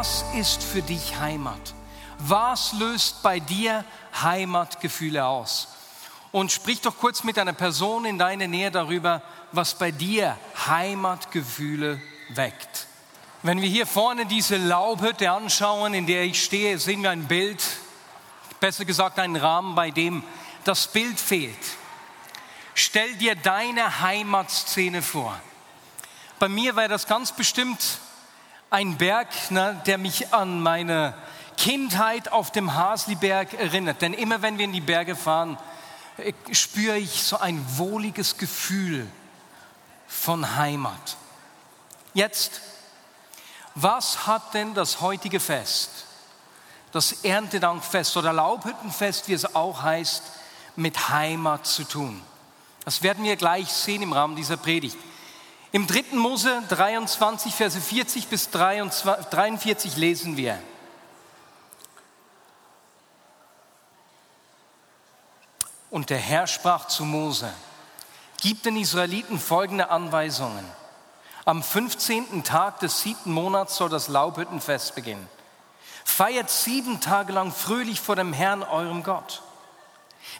Was ist für dich Heimat? Was löst bei dir Heimatgefühle aus? Und sprich doch kurz mit einer Person in deiner Nähe darüber, was bei dir Heimatgefühle weckt. Wenn wir hier vorne diese Laubhütte anschauen, in der ich stehe, sehen wir ein Bild, besser gesagt einen Rahmen, bei dem das Bild fehlt. Stell dir deine Heimatszene vor. Bei mir wäre das ganz bestimmt ein Berg, ne, der mich an meine Kindheit auf dem Hasliberg erinnert. Denn immer wenn wir in die Berge fahren, äh, spüre ich so ein wohliges Gefühl von Heimat. Jetzt, was hat denn das heutige Fest, das Erntedankfest oder Laubhüttenfest, wie es auch heißt, mit Heimat zu tun? Das werden wir gleich sehen im Rahmen dieser Predigt. Im 3. Mose 23, Verse 40 bis 43 lesen wir. Und der Herr sprach zu Mose, gib den Israeliten folgende Anweisungen. Am 15. Tag des siebten Monats soll das Laubhüttenfest beginnen. Feiert sieben Tage lang fröhlich vor dem Herrn, eurem Gott.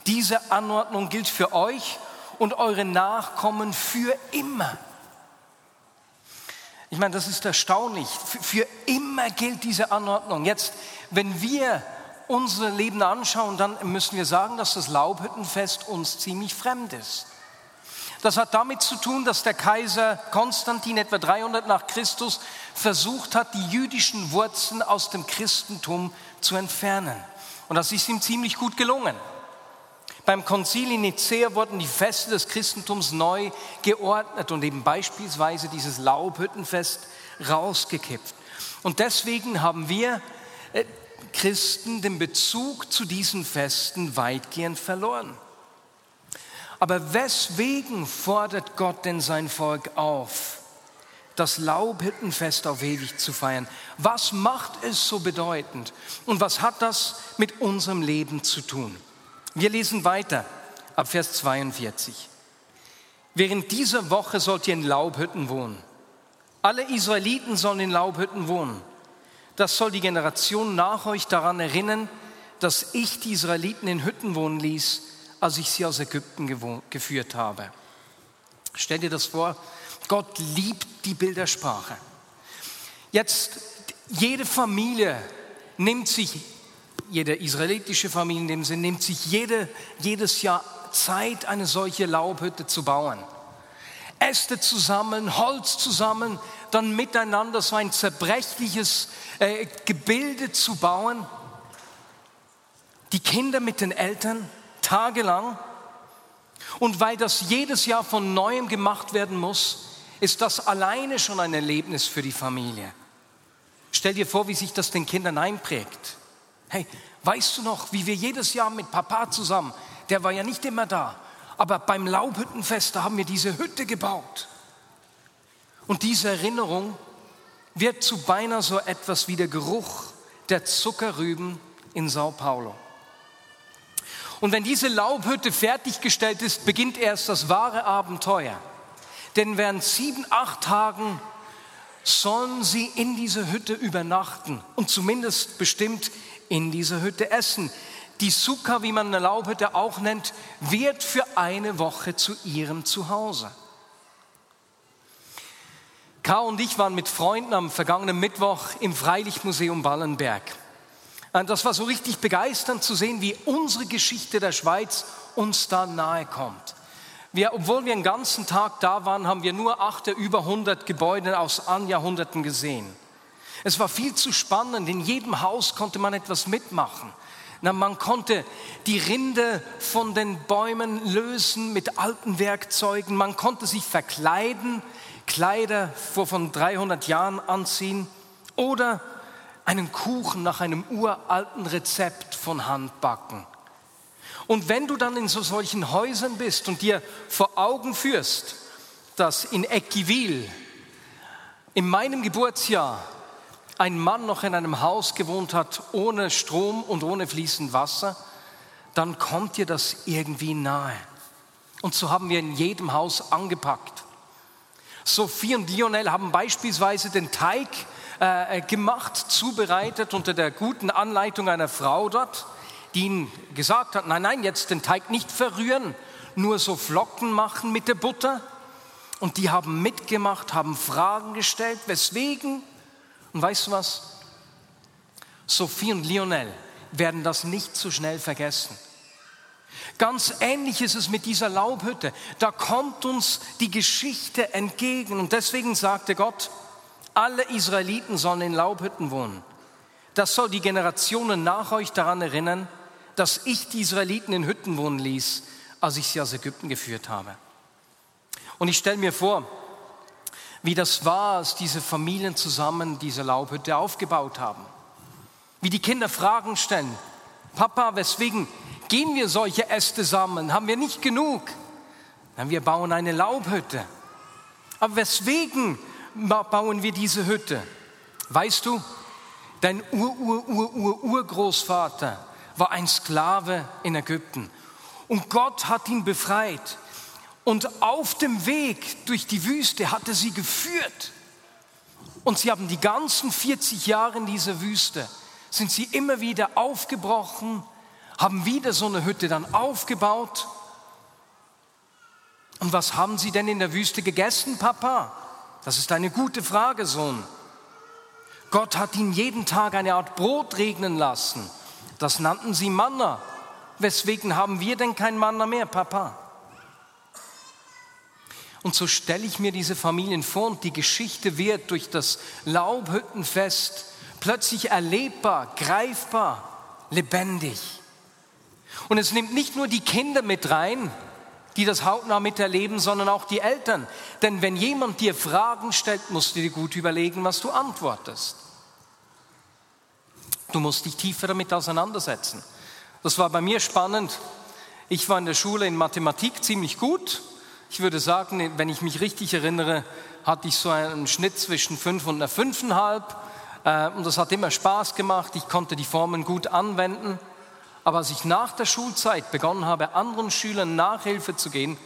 Diese Anordnung gilt für euch und eure Nachkommen für immer. Ich meine, das ist erstaunlich. Für, immer gilt diese Anordnung. Jetzt, wenn wir unser Leben anschauen, dann müssen wir sagen, dass das Laubhüttenfest uns ziemlich fremd ist. Das hat damit zu tun, dass der Kaiser Konstantin etwa 300 nach Christus versucht hat, die jüdischen Wurzeln aus dem Christentum zu entfernen. Und das ist ihm ziemlich gut gelungen. Beim Konzil in Nicea wurden die Feste des Christentums neu geordnet und eben beispielsweise dieses Laubhüttenfest rausgekippt. Und deswegen haben wir äh, Christen den Bezug zu diesen Festen weitgehend verloren. Aber weswegen fordert Gott denn sein Volk auf, das Laubhüttenfest auf ewig zu feiern? Was macht es so bedeutend? Und was hat das mit unserem Leben zu tun? Wir lesen weiter ab Vers 42. Während dieser Woche sollt ihr in Laubhütten wohnen. Alle Israeliten sollen in Laubhütten wohnen. Das soll die Generation nach euch daran erinnern, dass ich die Israeliten in Hütten wohnen ließ, als ich sie aus Ägypten geführt habe. Stell dir das vor, Gott liebt die Bildersprache. Jetzt, jede Familie nimmt sich jede israelitische Familie in dem Sinn nimmt sich jede, jedes Jahr Zeit, eine solche Laubhütte zu bauen. Äste zusammen, Holz zusammen, dann miteinander so ein zerbrechliches äh, Gebilde zu bauen. Die Kinder mit den Eltern tagelang. Und weil das jedes Jahr von neuem gemacht werden muss, ist das alleine schon ein Erlebnis für die Familie. Stell dir vor, wie sich das den Kindern einprägt. Hey, weißt du noch, wie wir jedes Jahr mit Papa zusammen, der war ja nicht immer da, aber beim Laubhüttenfest, da haben wir diese Hütte gebaut. Und diese Erinnerung wird zu beinahe so etwas wie der Geruch der Zuckerrüben in Sao Paulo. Und wenn diese Laubhütte fertiggestellt ist, beginnt erst das wahre Abenteuer. Denn während sieben, acht Tagen sollen sie in dieser Hütte übernachten und zumindest bestimmt in dieser Hütte essen. Die Sukkah, wie man eine Laubhütte auch nennt, wird für eine Woche zu ihrem Zuhause. Karl und ich waren mit Freunden am vergangenen Mittwoch im Freilichtmuseum Wallenberg. Und das war so richtig begeisternd zu sehen, wie unsere Geschichte der Schweiz uns da nahe kommt. Wir, obwohl wir den ganzen Tag da waren, haben wir nur acht der über 100 Gebäude aus an Jahrhunderten gesehen. Es war viel zu spannend. In jedem Haus konnte man etwas mitmachen. Na, man konnte die Rinde von den Bäumen lösen mit alten Werkzeugen. Man konnte sich verkleiden, Kleider von 300 Jahren anziehen oder einen Kuchen nach einem uralten Rezept von Hand backen. Und wenn du dann in so solchen Häusern bist und dir vor Augen führst, dass in Eckiville in meinem Geburtsjahr ein Mann noch in einem Haus gewohnt hat, ohne Strom und ohne fließend Wasser, dann kommt dir das irgendwie nahe. Und so haben wir in jedem Haus angepackt. Sophie und Lionel haben beispielsweise den Teig äh, gemacht, zubereitet unter der guten Anleitung einer Frau dort, die ihnen gesagt hat, nein, nein, jetzt den Teig nicht verrühren, nur so Flocken machen mit der Butter. Und die haben mitgemacht, haben Fragen gestellt, weswegen. Und weißt du was? Sophie und Lionel werden das nicht so schnell vergessen. Ganz ähnlich ist es mit dieser Laubhütte. Da kommt uns die Geschichte entgegen. Und deswegen sagte Gott, alle Israeliten sollen in Laubhütten wohnen. Das soll die Generationen nach euch daran erinnern, dass ich die Israeliten in Hütten wohnen ließ, als ich sie aus Ägypten geführt habe. Und ich stelle mir vor, wie das war, als diese Familien zusammen diese Laubhütte aufgebaut haben. Wie die Kinder Fragen stellen. Papa, weswegen gehen wir solche Äste sammeln? Haben wir nicht genug? Dann wir bauen eine Laubhütte. Aber weswegen bauen wir diese Hütte? Weißt du, dein Ur-Ur-Ur-Ur-Urgroßvater war ein Sklave in Ägypten. Und Gott hat ihn befreit. Und auf dem Weg durch die Wüste hat er sie geführt. Und sie haben die ganzen 40 Jahre in dieser Wüste, sind sie immer wieder aufgebrochen, haben wieder so eine Hütte dann aufgebaut. Und was haben sie denn in der Wüste gegessen, Papa? Das ist eine gute Frage, Sohn. Gott hat ihnen jeden Tag eine Art Brot regnen lassen. Das nannten sie Manna. Weswegen haben wir denn kein Manna mehr, Papa? Und so stelle ich mir diese Familien vor und die Geschichte wird durch das Laubhüttenfest plötzlich erlebbar, greifbar, lebendig. Und es nimmt nicht nur die Kinder mit rein, die das hautnah miterleben, sondern auch die Eltern. Denn wenn jemand dir Fragen stellt, musst du dir gut überlegen, was du antwortest. Du musst dich tiefer damit auseinandersetzen. Das war bei mir spannend. Ich war in der Schule in Mathematik ziemlich gut. Ich würde sagen, wenn ich mich richtig erinnere, hatte ich so einen Schnitt zwischen fünf und einer fünfeinhalb. Äh, und das hat immer Spaß gemacht. Ich konnte die Formen gut anwenden. Aber als ich nach der Schulzeit begonnen habe, anderen Schülern Nachhilfe zu gehen,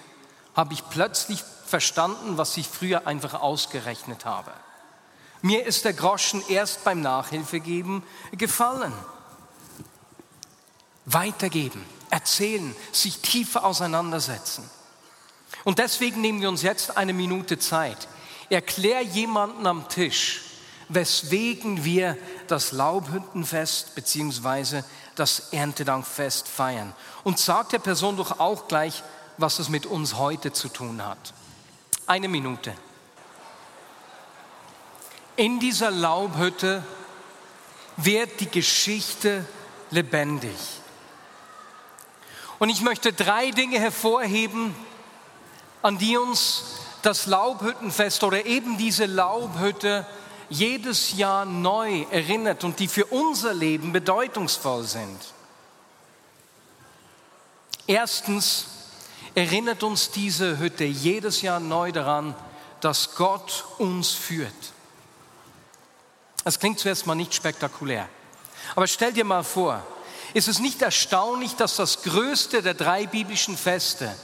habe ich plötzlich verstanden, was ich früher einfach ausgerechnet habe. Mir ist der Groschen erst beim Nachhilfegeben gefallen. Weitergeben, erzählen, sich tiefer auseinandersetzen. Und deswegen nehmen wir uns jetzt eine Minute Zeit. Erklär jemanden am Tisch, weswegen wir das Laubhüttenfest bzw. das Erntedankfest feiern. Und sag der Person doch auch gleich, was es mit uns heute zu tun hat. Eine Minute. In dieser Laubhütte wird die Geschichte lebendig. Und ich möchte drei Dinge hervorheben, an die uns das Laubhüttenfest oder eben diese Laubhütte jedes Jahr neu erinnert und die für unser Leben bedeutungsvoll sind. Erstens erinnert uns diese Hütte jedes Jahr neu daran, dass Gott uns führt. Das klingt zuerst mal nicht spektakulär. Aber stell dir mal vor, ist es nicht erstaunlich, dass das größte der drei biblischen Feste,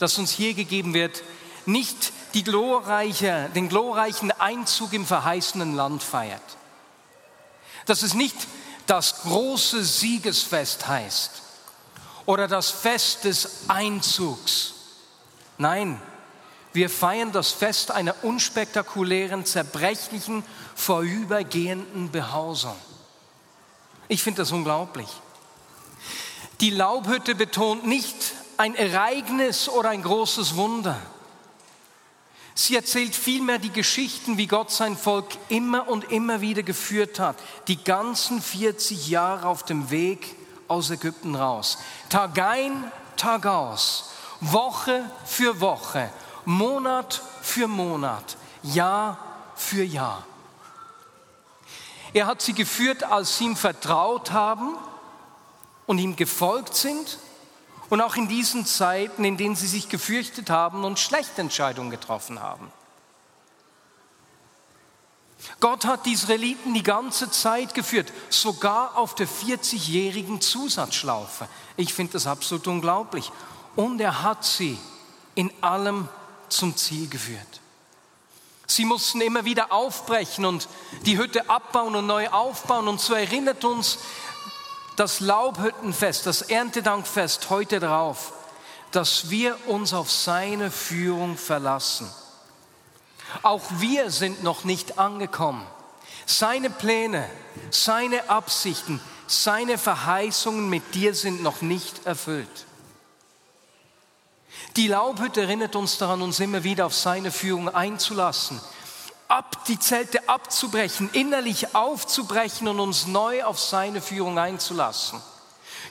das uns hier gegeben wird, nicht die glorreiche, den glorreichen Einzug im verheißenen Land feiert. Dass es nicht das große Siegesfest heißt oder das Fest des Einzugs. Nein, wir feiern das Fest einer unspektakulären, zerbrechlichen, vorübergehenden Behausung. Ich finde das unglaublich. Die Laubhütte betont nicht ein Ereignis oder ein großes Wunder. Sie erzählt vielmehr die Geschichten, wie Gott sein Volk immer und immer wieder geführt hat, die ganzen 40 Jahre auf dem Weg aus Ägypten raus. Tag ein, Tag aus, Woche für Woche, Monat für Monat, Jahr für Jahr. Er hat sie geführt, als sie ihm vertraut haben und ihm gefolgt sind und auch in diesen Zeiten, in denen sie sich gefürchtet haben und schlechte Entscheidungen getroffen haben. Gott hat die Israeliten die ganze Zeit geführt, sogar auf der 40-jährigen Zusatzschlaufe. Ich finde das absolut unglaublich. Und er hat sie in allem zum Ziel geführt. Sie mussten immer wieder aufbrechen und die Hütte abbauen und neu aufbauen. Und so erinnert uns das Laubhüttenfest, das Erntedankfest heute darauf, dass wir uns auf seine Führung verlassen. Auch wir sind noch nicht angekommen. Seine Pläne, seine Absichten, seine Verheißungen mit dir sind noch nicht erfüllt. Die Laubhütte erinnert uns daran, uns immer wieder auf seine Führung einzulassen, ab, die Zelte abzubrechen, innerlich aufzubrechen und uns neu auf seine Führung einzulassen.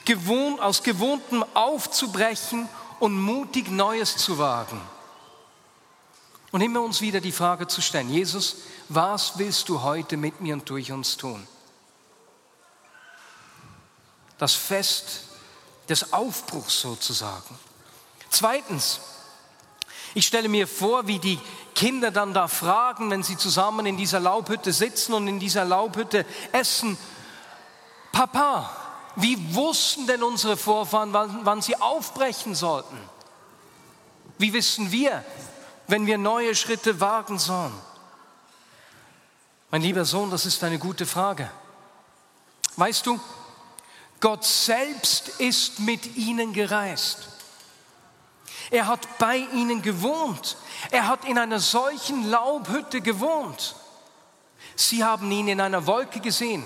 Gewohnt, aus Gewohntem aufzubrechen und mutig Neues zu wagen. Und immer uns wieder die Frage zu stellen, Jesus, was willst du heute mit mir und durch uns tun? Das Fest des Aufbruchs sozusagen. Zweitens, ich stelle mir vor, wie die Kinder dann da fragen, wenn sie zusammen in dieser Laubhütte sitzen und in dieser Laubhütte essen, Papa, wie wussten denn unsere Vorfahren, wann, wann sie aufbrechen sollten? Wie wissen wir, wenn wir neue Schritte wagen sollen? Mein lieber Sohn, das ist eine gute Frage. Weißt du, Gott selbst ist mit ihnen gereist. Er hat bei ihnen gewohnt. Er hat in einer solchen Laubhütte gewohnt. Sie haben ihn in einer Wolke gesehen.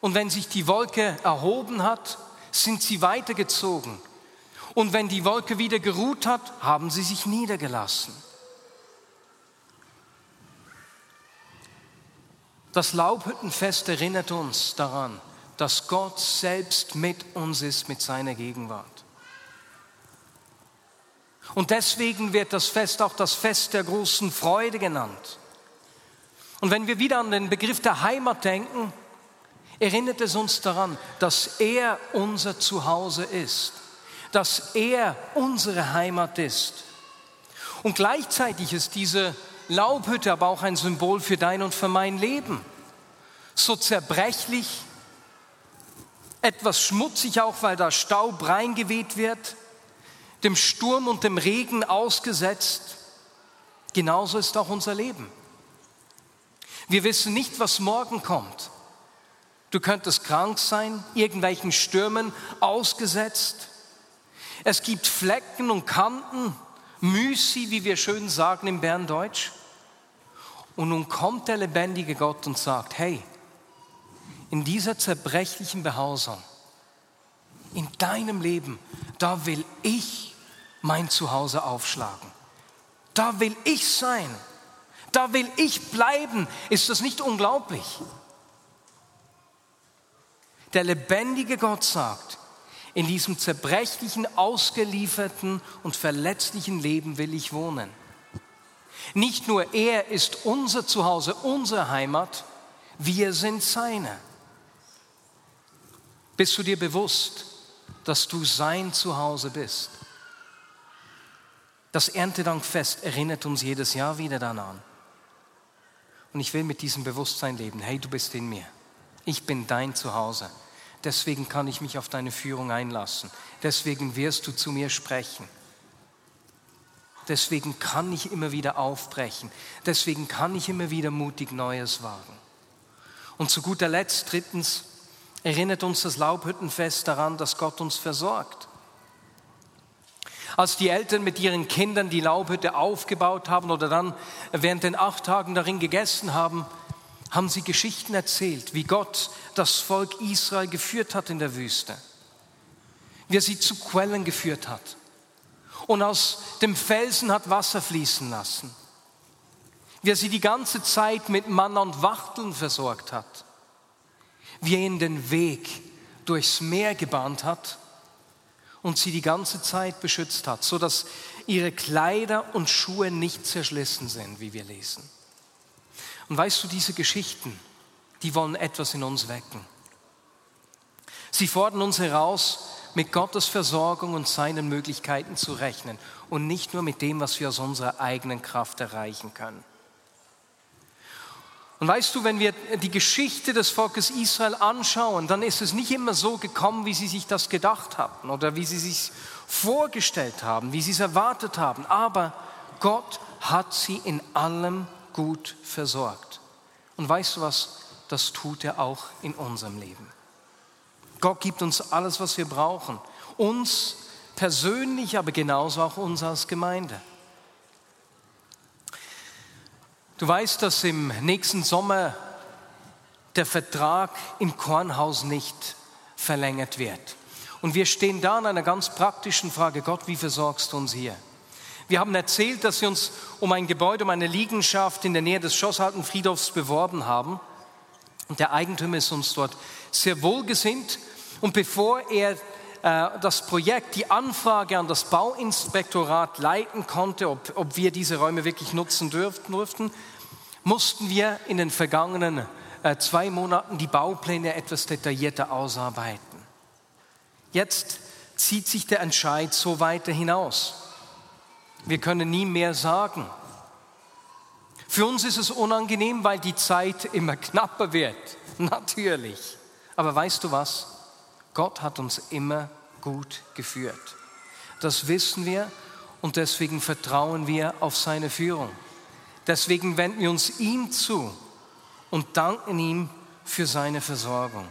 Und wenn sich die Wolke erhoben hat, sind sie weitergezogen. Und wenn die Wolke wieder geruht hat, haben sie sich niedergelassen. Das Laubhüttenfest erinnert uns daran, dass Gott selbst mit uns ist, mit seiner Gegenwart. Und deswegen wird das Fest auch das Fest der großen Freude genannt. Und wenn wir wieder an den Begriff der Heimat denken, erinnert es uns daran, dass er unser Zuhause ist, dass er unsere Heimat ist. Und gleichzeitig ist diese Laubhütte aber auch ein Symbol für dein und für mein Leben. So zerbrechlich, etwas schmutzig auch, weil da Staub reingeweht wird, dem Sturm und dem Regen ausgesetzt. Genauso ist auch unser Leben. Wir wissen nicht, was morgen kommt. Du könntest krank sein, irgendwelchen Stürmen ausgesetzt. Es gibt Flecken und Kanten, Müsi, wie wir schön sagen im Berndeutsch. Und nun kommt der lebendige Gott und sagt, hey, in dieser zerbrechlichen Behausung, in deinem Leben, da will ich mein Zuhause aufschlagen. Da will ich sein. Da will ich bleiben. Ist das nicht unglaublich? Der lebendige Gott sagt, in diesem zerbrechlichen, ausgelieferten und verletzlichen Leben will ich wohnen. Nicht nur er ist unser Zuhause, unsere Heimat, wir sind seine. Bist du dir bewusst, dass du sein Zuhause bist? Das Erntedankfest erinnert uns jedes Jahr wieder daran. Und ich will mit diesem Bewusstsein leben. Hey, du bist in mir. Ich bin dein Zuhause. Deswegen kann ich mich auf deine Führung einlassen. Deswegen wirst du zu mir sprechen. Deswegen kann ich immer wieder aufbrechen. Deswegen kann ich immer wieder mutig Neues wagen. Und zu guter Letzt, drittens, erinnert uns das Laubhüttenfest daran, dass Gott uns versorgt. Als die Eltern mit ihren Kindern die Laubhütte aufgebaut haben oder dann während den acht Tagen darin gegessen haben, haben sie Geschichten erzählt, wie Gott das Volk Israel geführt hat in der Wüste, wie er sie zu Quellen geführt hat und aus dem Felsen hat Wasser fließen lassen, wie er sie die ganze Zeit mit Manna und Wachteln versorgt hat, wie er ihnen den Weg durchs Meer gebahnt hat und sie die ganze Zeit beschützt hat, so dass ihre Kleider und Schuhe nicht zerschlissen sind, wie wir lesen. Und weißt du, diese Geschichten, die wollen etwas in uns wecken. Sie fordern uns heraus, mit Gottes Versorgung und seinen Möglichkeiten zu rechnen und nicht nur mit dem, was wir aus unserer eigenen Kraft erreichen können. Und weißt du, wenn wir die Geschichte des Volkes Israel anschauen, dann ist es nicht immer so gekommen, wie sie sich das gedacht hatten oder wie sie sich vorgestellt haben, wie sie es erwartet haben. Aber Gott hat sie in allem gut versorgt. Und weißt du was? Das tut er auch in unserem Leben. Gott gibt uns alles, was wir brauchen. Uns persönlich, aber genauso auch uns als Gemeinde. Du weißt, dass im nächsten Sommer der Vertrag in Kornhaus nicht verlängert wird. Und wir stehen da an einer ganz praktischen Frage, Gott, wie versorgst du uns hier? Wir haben erzählt, dass wir uns um ein Gebäude, um eine Liegenschaft in der Nähe des Schosshalten Friedhofs beworben haben. Und der Eigentümer ist uns dort sehr wohlgesinnt. Und bevor er das Projekt, die Anfrage an das Bauinspektorat leiten konnte, ob, ob wir diese Räume wirklich nutzen durften, mussten wir in den vergangenen äh, zwei Monaten die Baupläne etwas detaillierter ausarbeiten. Jetzt zieht sich der Entscheid so weiter hinaus. Wir können nie mehr sagen. Für uns ist es unangenehm, weil die Zeit immer knapper wird. Natürlich. Aber weißt du was? Gott hat uns immer gut geführt. Das wissen wir und deswegen vertrauen wir auf seine Führung. Deswegen wenden wir uns ihm zu und danken ihm für seine Versorgung.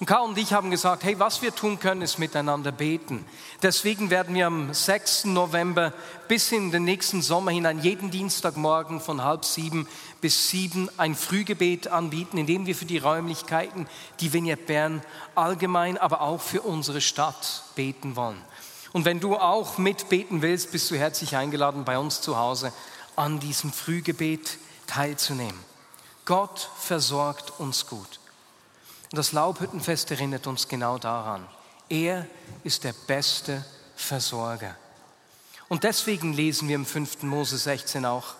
Und Karl und ich haben gesagt, hey, was wir tun können, ist miteinander beten. Deswegen werden wir am 6. November bis in den nächsten Sommer hinein jeden Dienstagmorgen von halb sieben bis sieben ein Frühgebet anbieten, indem wir für die Räumlichkeiten, die Vignette Bern allgemein, aber auch für unsere Stadt beten wollen. Und wenn du auch mitbeten willst, bist du herzlich eingeladen, bei uns zu Hause an diesem Frühgebet teilzunehmen. Gott versorgt uns gut. Und das Laubhüttenfest erinnert uns genau daran. Er ist der beste Versorger. Und deswegen lesen wir im 5. Mose 16 auch,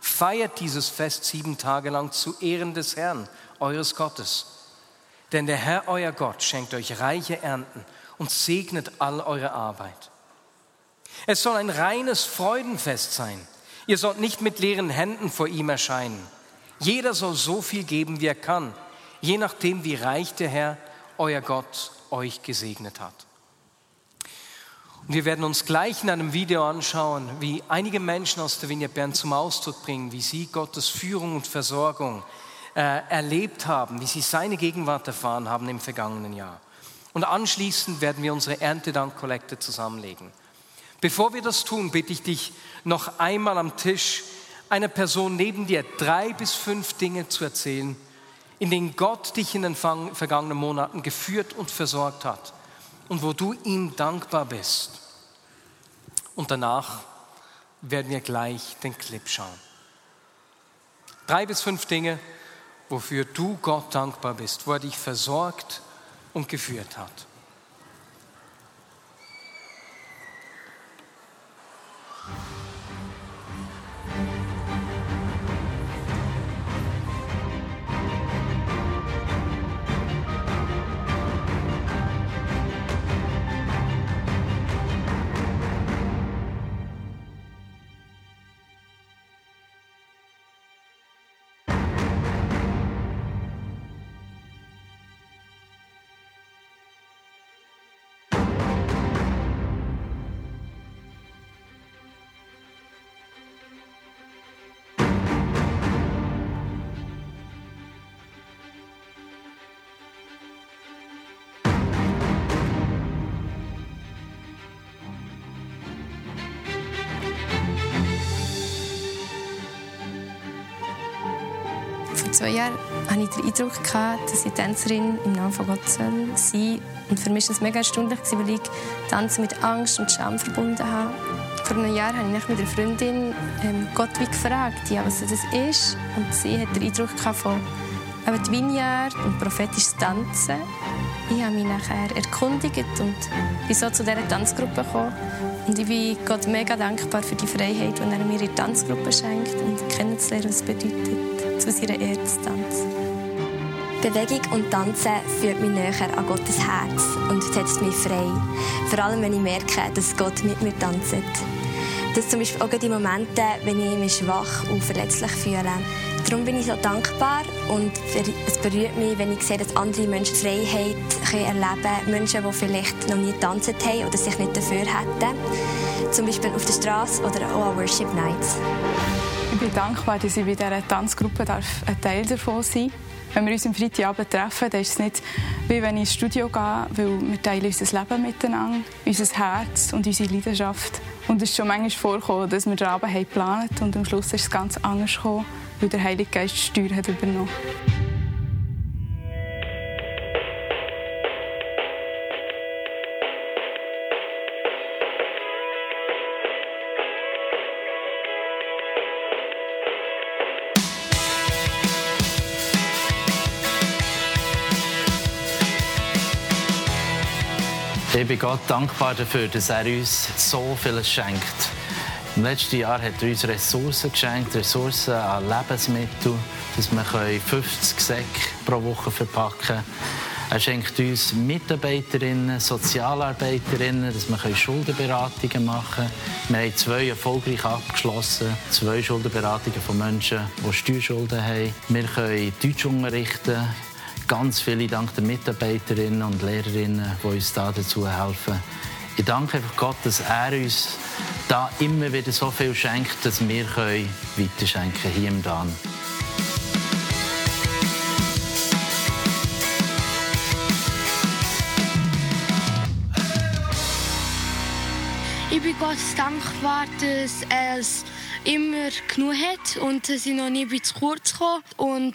feiert dieses Fest sieben Tage lang zu Ehren des Herrn, eures Gottes. Denn der Herr, euer Gott, schenkt euch reiche Ernten und segnet all eure Arbeit. Es soll ein reines Freudenfest sein. Ihr sollt nicht mit leeren Händen vor ihm erscheinen. Jeder soll so viel geben, wie er kann je nachdem, wie reich der Herr, euer Gott, euch gesegnet hat. Und wir werden uns gleich in einem Video anschauen, wie einige Menschen aus der Vignette Bern zum Ausdruck bringen, wie sie Gottes Führung und Versorgung äh, erlebt haben, wie sie seine Gegenwart erfahren haben im vergangenen Jahr. Und anschließend werden wir unsere Erntedankkollekte zusammenlegen. Bevor wir das tun, bitte ich dich noch einmal am Tisch einer Person neben dir drei bis fünf Dinge zu erzählen, in denen Gott dich in den vergangenen Monaten geführt und versorgt hat und wo du ihm dankbar bist. Und danach werden wir gleich den Clip schauen. Drei bis fünf Dinge, wofür du Gott dankbar bist, wo er dich versorgt und geführt hat. Zwei Jahren hatte ich den Eindruck, dass ich Tänzerin im Namen von Gott soll. Und für mich war es mega erstaunlich, weil ich Tanzen mit Angst und Scham verbunden habe. Vor einem Jahr habe ich mit einer Freundin ähm, Gott wie gefragt, ja, was das ist. Und sie hat den Eindruck von eben die Vineyard und prophetisches Tanzen. Ich habe mich nachher erkundigt und bin so zu dieser Tanzgruppe gekommen. Und ich bin Gott mega dankbar für die Freiheit, die er mir in der Tanzgruppe schenkt und kennenzulernen, was es bedeutet, zu seiner tanzen. Bewegung und Tanzen führt mich näher an Gottes Herz und setzt mich frei. Vor allem, wenn ich merke, dass Gott mit mir tanzt. Das zum Beispiel auch die Momente, wenn ich mich schwach und verletzlich fühle. Darum bin ich so dankbar und es berührt mich, wenn ich sehe, dass andere Menschen Freiheit erleben können. Menschen, die vielleicht noch nie getanzt haben oder sich nicht dafür hätten. Zum Beispiel auf der Straße oder auch an Worship Nights. Ich bin dankbar, dass ich bei dieser Tanzgruppe ein Teil davon sein darf. Wenn wir uns am Freitagabend treffen, dann ist es nicht wie wenn ich ins Studio gehe, weil wir teilen unser Leben miteinander, unser Herz und unsere Leidenschaft. Und es ist schon manchmal vorgekommen, dass wir den Abend geplant haben und am Schluss ist es ganz anders gekommen, weil der Heilige Geist die Steuer hat übernommen hat. Bin Gott dankbar dafür, dass er uns so vieles schenkt. Im letzten Jahr hat er uns Ressourcen geschenkt, Ressourcen an Lebensmitteln, dass wir 50 Säcke pro Woche verpacken können. Er schenkt uns Mitarbeiterinnen, Sozialarbeiterinnen, dass wir Schuldenberatungen machen können. Wir haben zwei erfolgreich abgeschlossen, zwei Schuldenberatungen von Menschen, die Steuerschulden haben. Wir können Deutsch unterrichten, Ganz viele Dank den Mitarbeiterinnen und Lehrerinnen, die uns da dazu helfen. Ich danke einfach Gott, dass er uns da immer wieder so viel schenkt, dass wir weiterschenken können hier im Dan. Ich bin Gott dankbar, dass es immer genug hat und dass ich noch nie zu kurz komme. Und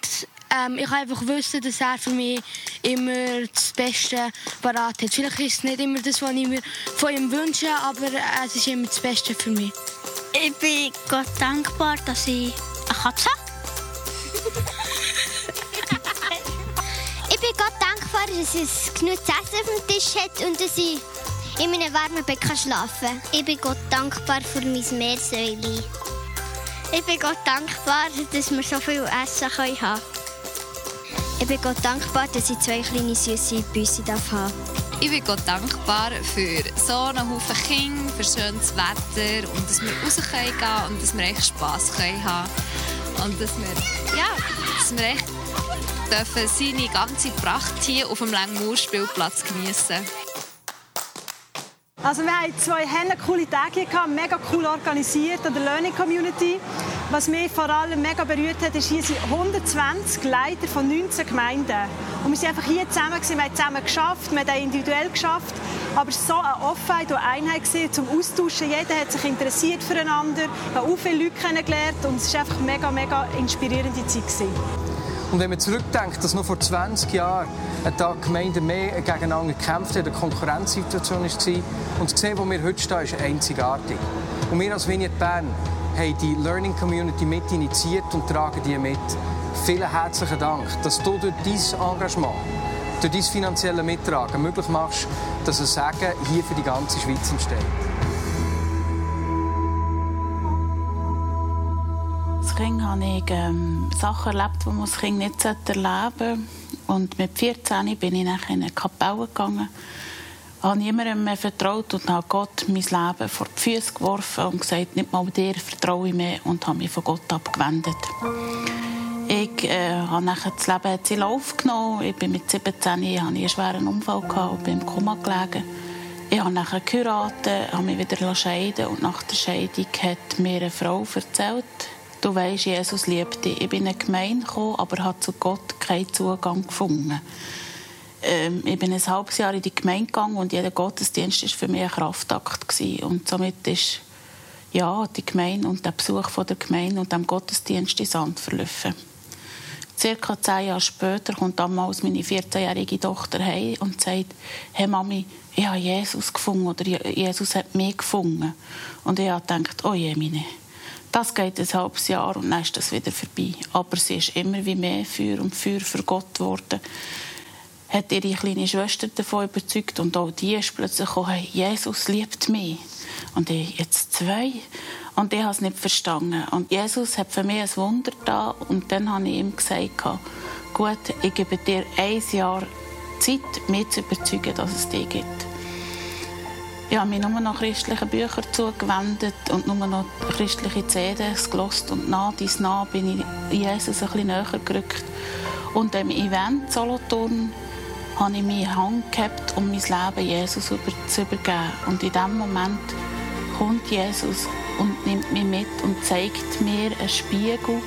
ähm, ich einfach wissen, dass er für mich immer das Beste parat hat. Vielleicht ist es nicht immer das, was ich mir von ihm wünsche, aber es ist immer das Beste für mich. Ich bin Gott dankbar, dass ich eine Katze habe. ich bin Gott dankbar, dass es genug zu essen auf dem Tisch hat und dass ich in meinem warmen Bett schlafen kann. Ich bin Gott dankbar für mein Meersäule. Ich bin Gott dankbar, dass wir so viel Essen haben können. Ich bin Gott dankbar, dass ich zwei kleine süße Büsse haben. Ich bin Gott dankbar für so einen Haufen Kinder, für schönes Wetter und dass wir raus können und dass wir echt Spass haben und dass wir, ja, dass wir echt dürfen seine ganze Pracht hier auf dem Langmauer-Spielplatz genießen. Also wir haben zwei coole Tage gehabt, mega cool organisiert an der Learning Community. Was mich vor allem mega berührt hat, ist, hier sind 120 Leiter von 19 Gemeinden. Und wir sind einfach hier zusammen, gewesen. wir haben zusammen geschafft, wir haben individuell geschafft. Aber so eine Offenheit und Einheit gewesen, zum Austauschen. Jeder hat sich interessiert füreinander, hat auch viele Leute kennengelernt und es war einfach mega, mega inspirierende Zeit. Gewesen. Und wenn man zurückdenkt, dass noch vor 20 Jahren da Gemeinden mehr gegeneinander gekämpft haben, eine Konkurrenzsituation war und das sehen, wo wir heute stehen, ist einzigartig. Und wir als Vignette Bern haben die Learning Community mit initiiert und tragen die mit. Vielen herzlichen Dank, dass du durch dein Engagement, durch dein finanzielle Mittragen möglich machst, dass ein Sagen hier für die ganze Schweiz entsteht. Kind habe ich ähm, Sachen erlebt, die man als Kind nicht erleben sollte. Und mit 14 bin ich in eine Kapelle gegangen habe niemandem mehr vertraut und habe Gott mein Leben vor die Füße geworfen und gesagt, nicht mal dir vertraue ich mehr und habe mich von Gott abgewendet. Ich äh, habe nachher das Leben in Lauf genommen. Ich bin mit 17 hatte einen schweren Unfall gehabt und bin im Koma gelegen. Ich habe nachher geheiratet, habe mich wieder scheiden und nach der Scheidung hat mir eine Frau erzählt, du weißt, Jesus liebt dich. Ich bin in eine Gemeinde gekommen, aber habe zu Gott keinen Zugang gefunden ähm, ich bin ein halbes Jahr in die Gemeinde gegangen und jeder Gottesdienst war für mich ein Kraftakt. Gewesen. Und somit ist ja, die Gemeinde und der Besuch von der Gemeinde und dem Gottesdienst in Sand verlaufen. Circa zehn Jahre später kommt damals meine 14-jährige Tochter heim und sagt, hey Mami, ich habe Jesus gefunden oder Jesus hat mich gefunden. Und ich gedacht, oh je, meine, das geht ein halbes Jahr und dann ist das wieder vorbei. Aber sie ist immer wie mehr für und für für Gott geworden hat ihre kleine Schwester davon überzeugt und auch die ist plötzlich gekommen, hey, Jesus liebt mich. Und ich, jetzt zwei. Und ich habe es nicht verstanden. Und Jesus hat für mich ein Wunder da und dann habe ich ihm gesagt, gut, ich gebe dir ein Jahr Zeit, mich zu überzeugen, dass es dich gibt. Ich habe mich nur noch christlichen Büchern zugewendet und nur noch christliche CDs gelost und nach dies nach bin ich Jesus ein bisschen näher gerückt. Und im Event Solothurn habe ich meine Hand gehabt, um mein Leben Jesus zu übergeben. Und in diesem Moment kommt Jesus und nimmt mich mit und zeigt mir einen Spiegel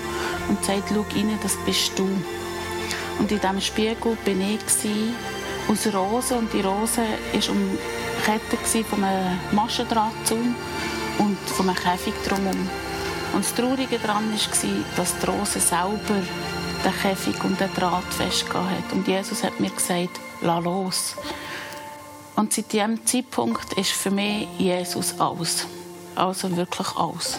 und sagt, schau rein, das bist du. Und in diesem Spiegel bin ich aus Rosen und die Rose war umkettet von einem Maschendrahtzaun und von einem Käfig drumherum. Und das Traurige daran war, dass die Rose selber den Käfig und den Draht festgehalten hat. Und Jesus hat mir gesagt, lass los. Und seit diesem Zeitpunkt ist für mich Jesus alles. Also wirklich alles.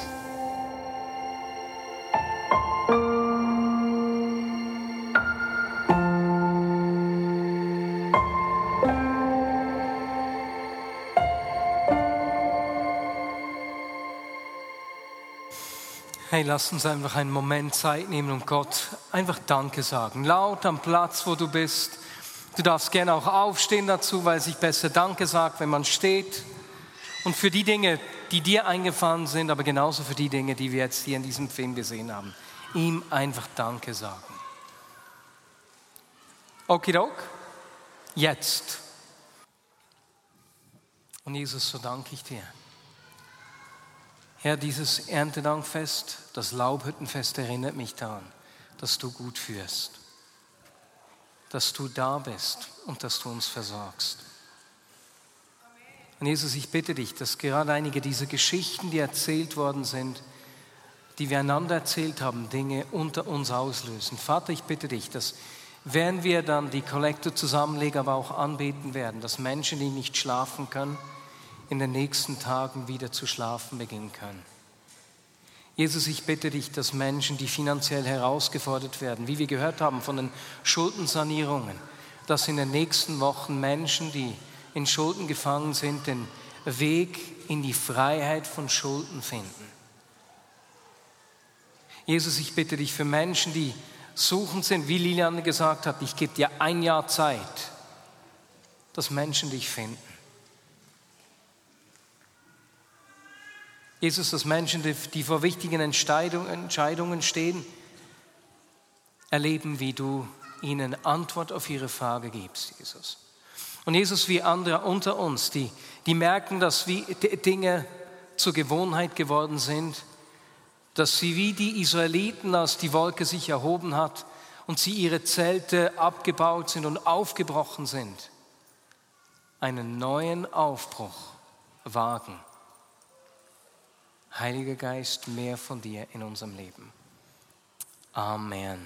Hey, lass uns einfach einen Moment Zeit nehmen und Gott einfach Danke sagen. Laut am Platz, wo du bist. Du darfst gerne auch aufstehen dazu, weil sich besser Danke sagt, wenn man steht. Und für die Dinge, die dir eingefallen sind, aber genauso für die Dinge, die wir jetzt hier in diesem Film gesehen haben. Ihm einfach Danke sagen. Okidok, jetzt. Und Jesus, so danke ich dir. Herr, dieses Erntedankfest, das Laubhüttenfest erinnert mich daran, dass du gut führst, dass du da bist und dass du uns versorgst. Und Jesus, ich bitte dich, dass gerade einige dieser Geschichten, die erzählt worden sind, die wir einander erzählt haben, Dinge unter uns auslösen. Vater, ich bitte dich, dass während wir dann die Kollekte zusammenlegen, aber auch anbeten werden, dass Menschen, die nicht schlafen können, in den nächsten Tagen wieder zu schlafen beginnen können. Jesus, ich bitte dich, dass Menschen, die finanziell herausgefordert werden, wie wir gehört haben von den Schuldensanierungen, dass in den nächsten Wochen Menschen, die in Schulden gefangen sind, den Weg in die Freiheit von Schulden finden. Jesus, ich bitte dich für Menschen, die suchend sind, wie Lilian gesagt hat, ich gebe dir ein Jahr Zeit, dass Menschen dich finden. Jesus, dass Menschen, die vor wichtigen Entscheidungen stehen, erleben, wie du ihnen Antwort auf ihre Frage gibst, Jesus. Und Jesus, wie andere unter uns, die, die merken, dass wie Dinge zur Gewohnheit geworden sind, dass sie wie die Israeliten, als die Wolke sich erhoben hat und sie ihre Zelte abgebaut sind und aufgebrochen sind, einen neuen Aufbruch wagen Heiliger Geist, mehr von dir in unserem Leben. Amen.